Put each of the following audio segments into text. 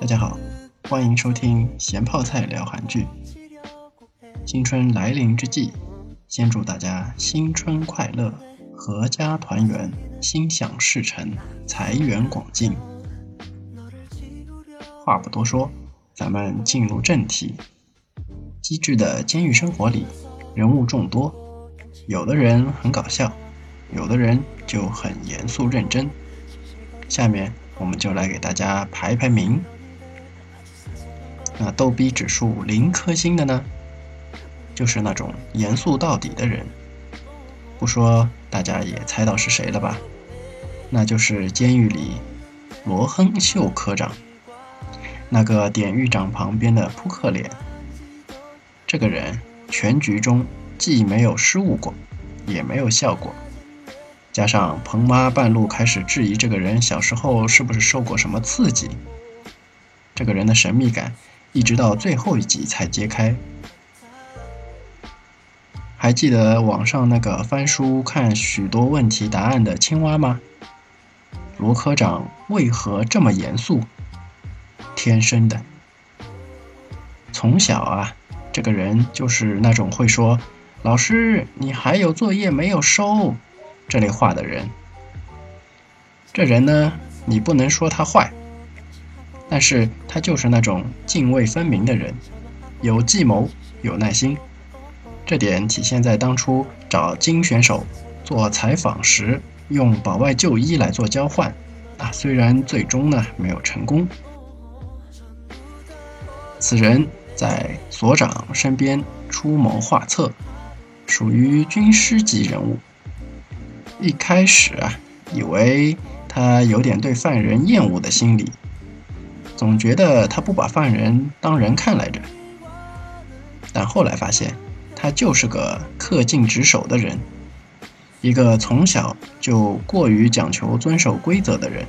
大家好，欢迎收听咸泡菜聊韩剧。 新春来临之际，先祝大家新春快乐，阖家团圆，心想事成，财源广进。话不多说，咱们进入正题。机智的监狱生活里，人物众多，有的人很搞笑，有的人就很严肃认真。下面我们就来给大家排排名。那逗逼指数零颗星的呢，就是那种严肃到底的人。不说，大家也猜到是谁了吧？那就是监狱里罗亨秀科长，那个典狱长旁边的扑克脸。这个人全局中既没有失误过，也没有笑过。加上彭妈半路开始质疑这个人小时候是不是受过什么刺激，这个人的神秘感一直到最后一集才揭开。还记得网上那个翻书看许多问题答案的青蛙吗？罗科长为何这么严肃？天生的。从小啊，这个人就是那种会说：“老师，你还有作业没有收。”这类话的人，这人呢，你不能说他坏，但是他就是那种泾渭分明的人，有计谋，有耐心，这点体现在当初找金选手做采访时，用保外就医来做交换，啊，虽然最终呢没有成功，此人在所长身边出谋划策，属于军师级人物。一开始啊，以为他有点对犯人厌恶的心理，总觉得他不把犯人当人看来着。但后来发现，他就是个恪尽职守的人，一个从小就过于讲求遵守规则的人。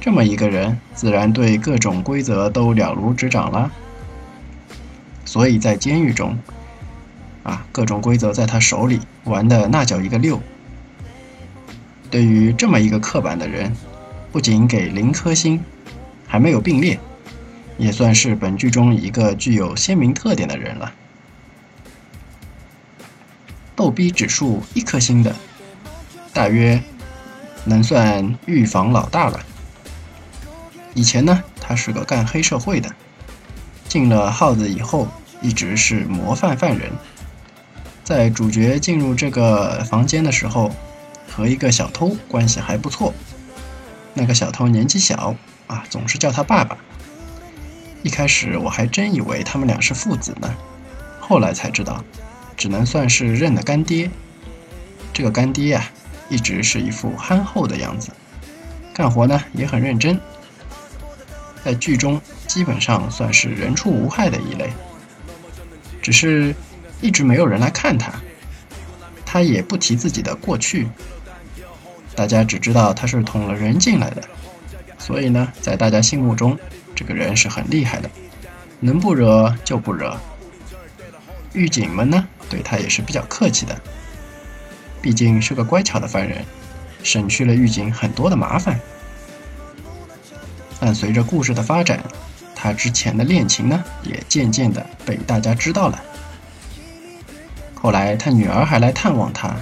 这么一个人，自然对各种规则都了如指掌了。所以在监狱中，啊，各种规则在他手里玩的那叫一个溜。对于这么一个刻板的人，不仅给零颗星，还没有并列，也算是本剧中一个具有鲜明特点的人了。逗逼指数一颗星的，大约能算狱房老大了。以前呢，他是个干黑社会的，进了号子以后，一直是模范犯人。在主角进入这个房间的时候。和一个小偷关系还不错，那个小偷年纪小啊，总是叫他爸爸。一开始我还真以为他们俩是父子呢，后来才知道，只能算是认的干爹。这个干爹呀，一直是一副憨厚的样子，干活呢也很认真，在剧中基本上算是人畜无害的一类，只是一直没有人来看他，他也不提自己的过去。大家只知道他是捅了人进来的，所以呢，在大家心目中，这个人是很厉害的，能不惹就不惹。狱警们呢，对他也是比较客气的，毕竟是个乖巧的犯人，省去了狱警很多的麻烦。但随着故事的发展，他之前的恋情呢，也渐渐的被大家知道了。后来他女儿还来探望他。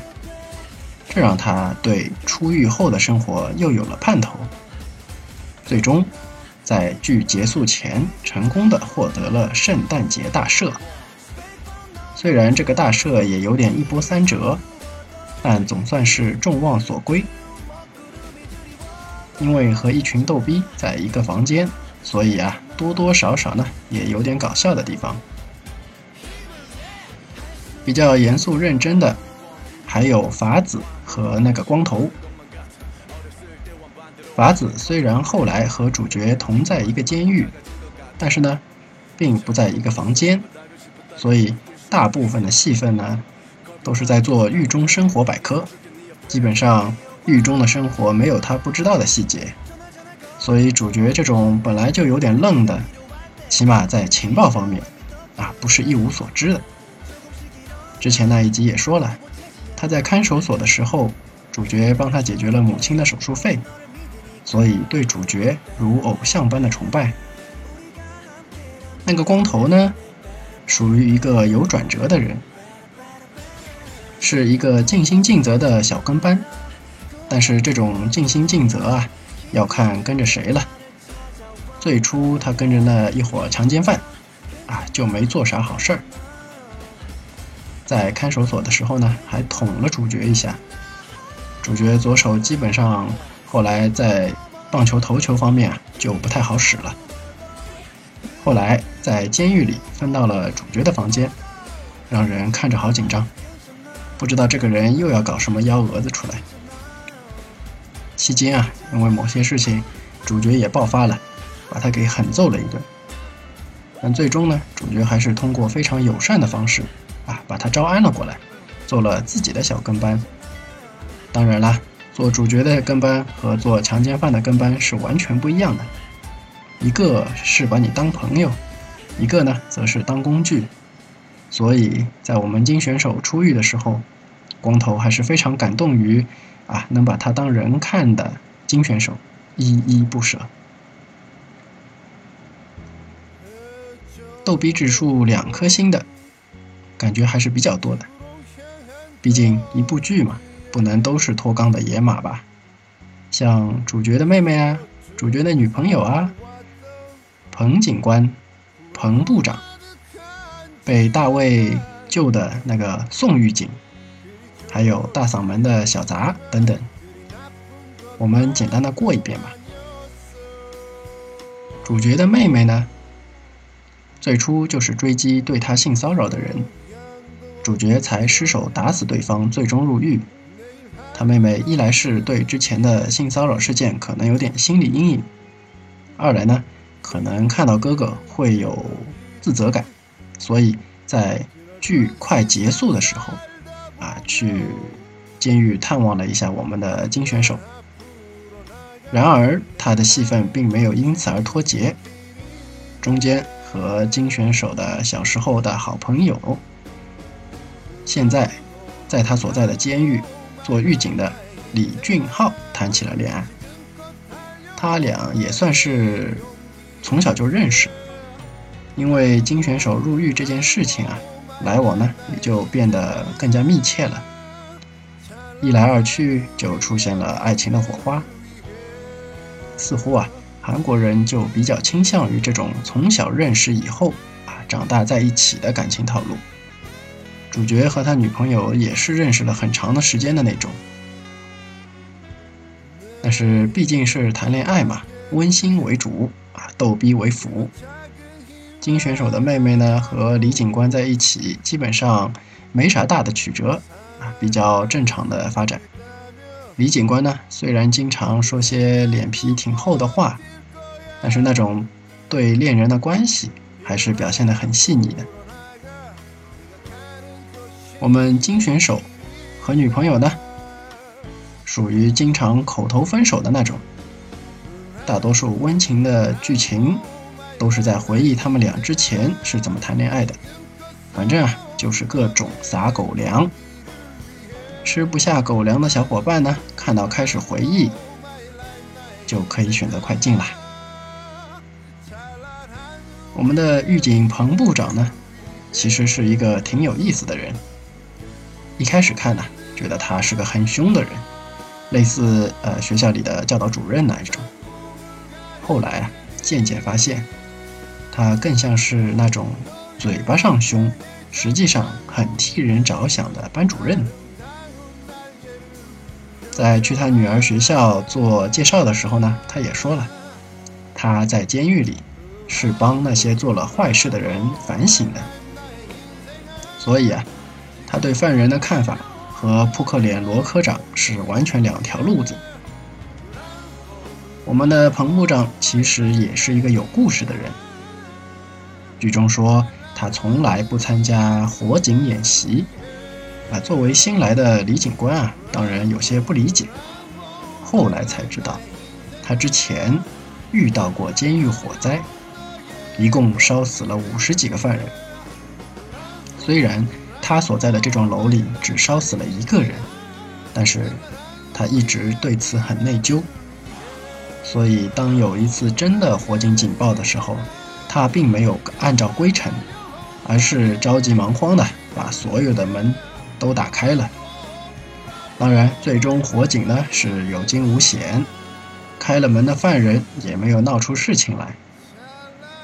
这让他对出狱后的生活又有了盼头。最终，在剧结束前，成功的获得了圣诞节大赦。虽然这个大赦也有点一波三折，但总算是众望所归。因为和一群逗逼在一个房间，所以啊，多多少少呢也有点搞笑的地方。比较严肃认真的。还有法子和那个光头。法子虽然后来和主角同在一个监狱，但是呢，并不在一个房间，所以大部分的戏份呢，都是在做狱中生活百科，基本上狱中的生活没有他不知道的细节，所以主角这种本来就有点愣的，起码在情报方面，啊，不是一无所知的。之前那一集也说了，他在看守所的时候，主角帮他解决了母亲的手术费，所以对主角如偶像般的崇拜。那个光头呢，属于一个有转折的人，是一个尽心尽责的小跟班，但是这种尽心尽责啊，要看跟着谁了。最初他跟着那一伙强奸犯，啊，就没做啥好事儿。在看守所的时候呢，还捅了主角一下。主角左手基本上后来在棒球投球方面啊就不太好使了。后来在监狱里分到了主角的房间，让人看着好紧张，不知道这个人又要搞什么幺蛾子出来。期间啊，因为某些事情，主角也爆发了，把他给狠揍了一顿。但最终呢，主角还是通过非常友善的方式。啊，把他招安了过来，做了自己的小跟班。当然啦，做主角的跟班和做强奸犯的跟班是完全不一样的。一个是把你当朋友，一个呢则是当工具。所以在我们金选手出狱的时候，光头还是非常感动于啊能把他当人看的金选手，依依不舍。逗比指数两颗星的。感觉还是比较多的，毕竟一部剧嘛，不能都是脱杠的野马吧？像主角的妹妹啊，主角的女朋友啊，彭警官、彭部长，被大卫救的那个宋狱警，还有大嗓门的小杂等等，我们简单的过一遍吧。主角的妹妹呢，最初就是追击对他性骚扰的人。主角才失手打死对方，最终入狱。他妹妹一来是对之前的性骚扰事件可能有点心理阴影，二来呢，可能看到哥哥会有自责感，所以在剧快结束的时候，啊，去监狱探望了一下我们的金选手。然而他的戏份并没有因此而脱节，中间和金选手的小时候的好朋友。现在，在他所在的监狱做狱警的李俊浩谈起了恋爱。他俩也算是从小就认识，因为金选手入狱这件事情啊，来往呢也就变得更加密切了。一来二去，就出现了爱情的火花。似乎啊，韩国人就比较倾向于这种从小认识以后啊长大在一起的感情套路。主角和他女朋友也是认识了很长的时间的那种，但是毕竟是谈恋爱嘛，温馨为主，逗逼为辅。金选手的妹妹呢和李警官在一起，基本上没啥大的曲折啊，比较正常的发展。李警官呢虽然经常说些脸皮挺厚的话，但是那种对恋人的关系还是表现得很细腻的。我们金选手和女朋友呢，属于经常口头分手的那种。大多数温情的剧情都是在回忆他们俩之前是怎么谈恋爱的。反正啊，就是各种撒狗粮。吃不下狗粮的小伙伴呢，看到开始回忆，就可以选择快进啦。我们的狱警彭部长呢，其实是一个挺有意思的人。一开始看呢，觉得他是个很凶的人，类似呃学校里的教导主任那一种。后来啊，渐渐发现，他更像是那种嘴巴上凶，实际上很替人着想的班主任。在去他女儿学校做介绍的时候呢，他也说了，他在监狱里是帮那些做了坏事的人反省的。所以啊。他对犯人的看法和扑克脸罗科长是完全两条路子。我们的彭部长其实也是一个有故事的人。剧中说他从来不参加火警演习。啊，作为新来的李警官啊，当然有些不理解。后来才知道，他之前遇到过监狱火灾，一共烧死了五十几个犯人。虽然他所在的这幢楼里只烧死了一个人，但是他一直对此很内疚。所以，当有一次真的火警警报的时候，他并没有按照规程，而是着急忙慌的把所有的门都打开了。当然，最终火警呢是有惊无险，开了门的犯人也没有闹出事情来。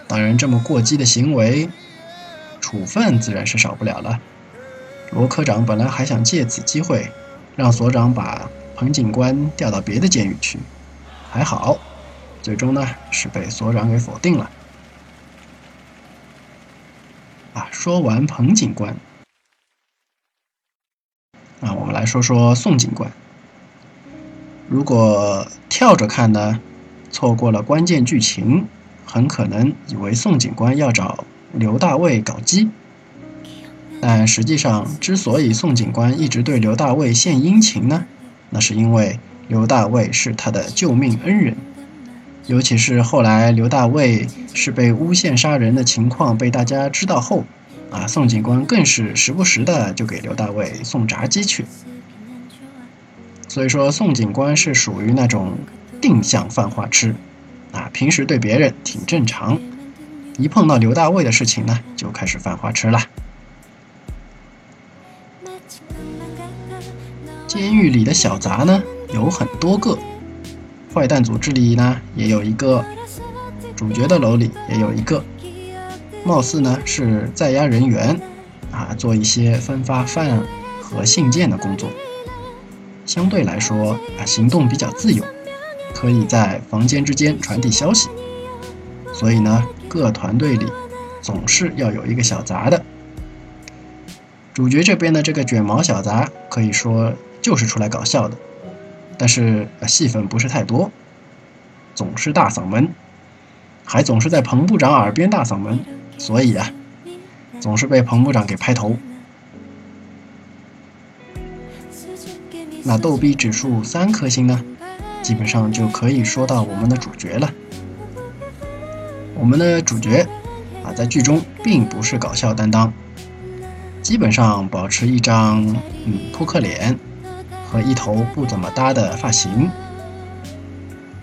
当然，这么过激的行为，处分自然是少不了了。罗科长本来还想借此机会，让所长把彭警官调到别的监狱去。还好，最终呢是被所长给否定了。啊，说完彭警官，啊，我们来说说宋警官。如果跳着看呢，错过了关键剧情，很可能以为宋警官要找刘大卫搞基。但实际上，之所以宋警官一直对刘大卫献殷勤呢，那是因为。刘大卫是他的救命恩人，尤其是后来刘大卫是被诬陷杀人的情况被大家知道后，啊，宋警官更是时不时的就给刘大卫送炸鸡去。所以说，宋警官是属于那种定向犯花痴，啊，平时对别人挺正常，一碰到刘大卫的事情呢，就开始犯花痴了。监狱里的小杂呢？有很多个坏蛋组织里呢，也有一个主角的楼里也有一个，貌似呢是在押人员，啊，做一些分发饭和信件的工作。相对来说啊，行动比较自由，可以在房间之间传递消息。所以呢，各团队里总是要有一个小杂的。主角这边的这个卷毛小杂，可以说就是出来搞笑的。但是戏份不是太多，总是大嗓门，还总是在彭部长耳边大嗓门，所以啊，总是被彭部长给拍头。那逗逼指数三颗星呢，基本上就可以说到我们的主角了。我们的主角啊，在剧中并不是搞笑担当，基本上保持一张嗯扑克脸。和一头不怎么搭的发型，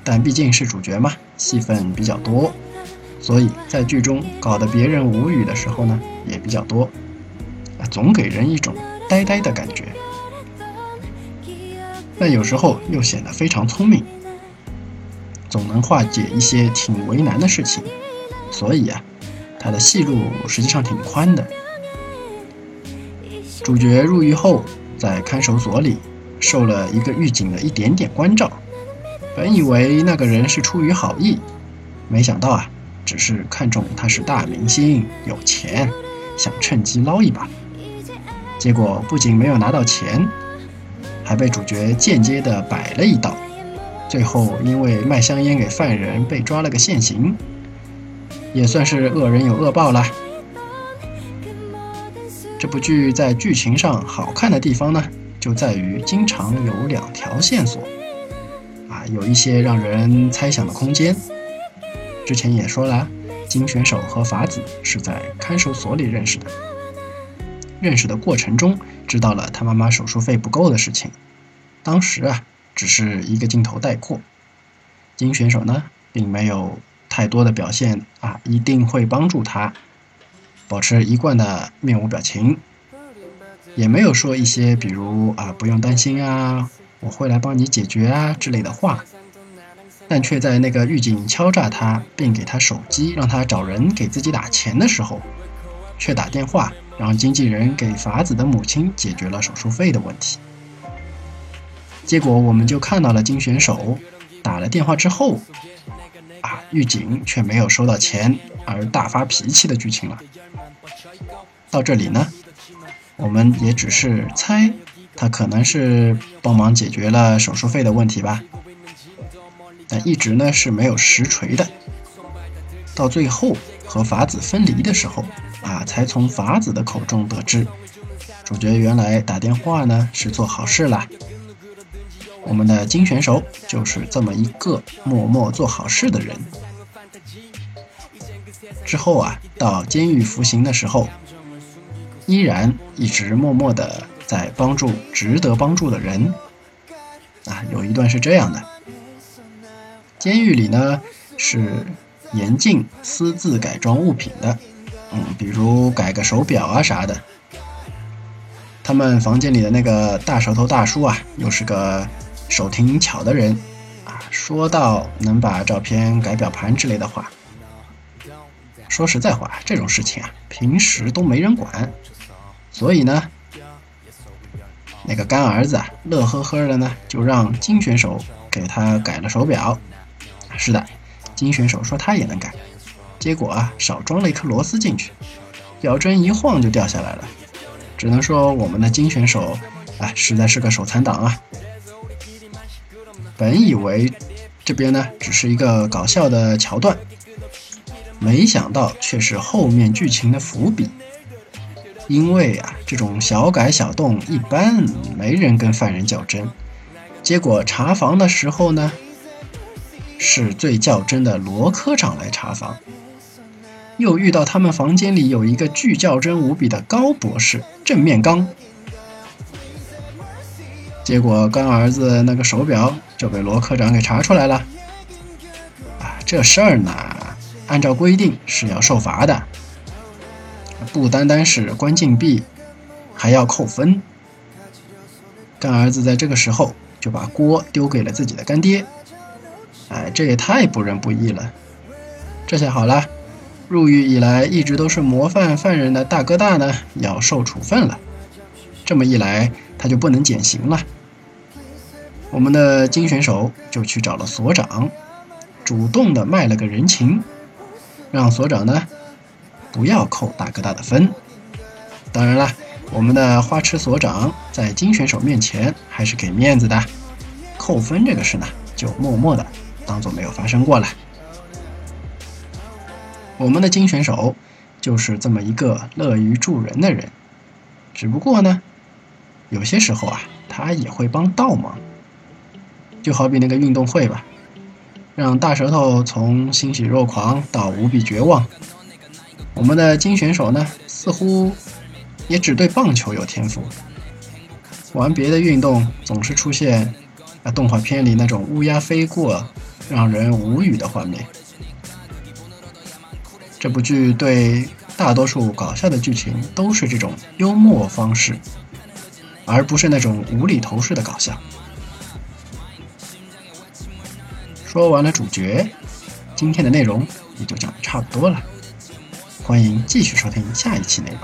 但毕竟是主角嘛，戏份比较多，所以在剧中搞得别人无语的时候呢，也比较多，总给人一种呆呆的感觉。但有时候又显得非常聪明，总能化解一些挺为难的事情，所以啊，他的戏路实际上挺宽的。主角入狱后，在看守所里。受了一个狱警的一点点关照，本以为那个人是出于好意，没想到啊，只是看中他是大明星，有钱，想趁机捞一把。结果不仅没有拿到钱，还被主角间接的摆了一道，最后因为卖香烟给犯人被抓了个现行，也算是恶人有恶报了。这部剧在剧情上好看的地方呢？就在于经常有两条线索，啊，有一些让人猜想的空间。之前也说了，金选手和法子是在看守所里认识的，认识的过程中知道了他妈妈手术费不够的事情。当时啊，只是一个镜头带过，金选手呢，并没有太多的表现啊，一定会帮助他，保持一贯的面无表情。也没有说一些比如啊不用担心啊，我会来帮你解决啊之类的话，但却在那个狱警敲诈他并给他手机让他找人给自己打钱的时候，却打电话让经纪人给法子的母亲解决了手术费的问题。结果我们就看到了金选手打了电话之后，啊狱警却没有收到钱而大发脾气的剧情了。到这里呢。我们也只是猜，他可能是帮忙解决了手术费的问题吧，但一直呢是没有实锤的。到最后和法子分离的时候，啊，才从法子的口中得知，主角原来打电话呢是做好事啦。我们的金选手就是这么一个默默做好事的人。之后啊，到监狱服刑的时候，依然一直默默的在帮助值得帮助的人。啊，有一段是这样的：监狱里呢是严禁私自改装物品的，嗯，比如改个手表啊啥的。他们房间里的那个大舌头大叔啊，又是个手挺巧的人，啊，说到能把照片改表盘之类的话。说实在话，这种事情啊，平时都没人管，所以呢，那个干儿子啊，乐呵呵的呢，就让金选手给他改了手表。是的，金选手说他也能改，结果啊，少装了一颗螺丝进去，表针一晃就掉下来了。只能说我们的金选手啊，实在是个手残党啊。本以为这边呢，只是一个搞笑的桥段。没想到却是后面剧情的伏笔，因为啊，这种小改小动一般没人跟犯人较真。结果查房的时候呢，是最较真的罗科长来查房，又遇到他们房间里有一个巨较真无比的高博士正面刚，结果干儿子那个手表就被罗科长给查出来了。啊，这事儿呢？按照规定是要受罚的，不单单是关禁闭，还要扣分。干儿子在这个时候就把锅丢给了自己的干爹，哎，这也太不仁不义了。这下好了，入狱以来一直都是模范犯人的大哥大呢，要受处分了。这么一来，他就不能减刑了。我们的金选手就去找了所长，主动的卖了个人情。让所长呢不要扣大哥大的分。当然了，我们的花痴所长在金选手面前还是给面子的，扣分这个事呢就默默的当做没有发生过了。我们的金选手就是这么一个乐于助人的人，只不过呢，有些时候啊，他也会帮倒忙。就好比那个运动会吧。让大舌头从欣喜若狂到无比绝望。我们的金选手呢，似乎也只对棒球有天赋，玩别的运动总是出现啊动画片里那种乌鸦飞过，让人无语的画面。这部剧对大多数搞笑的剧情都是这种幽默方式，而不是那种无厘头式的搞笑。说完了主角，今天的内容也就讲的差不多了。欢迎继续收听下一期内容。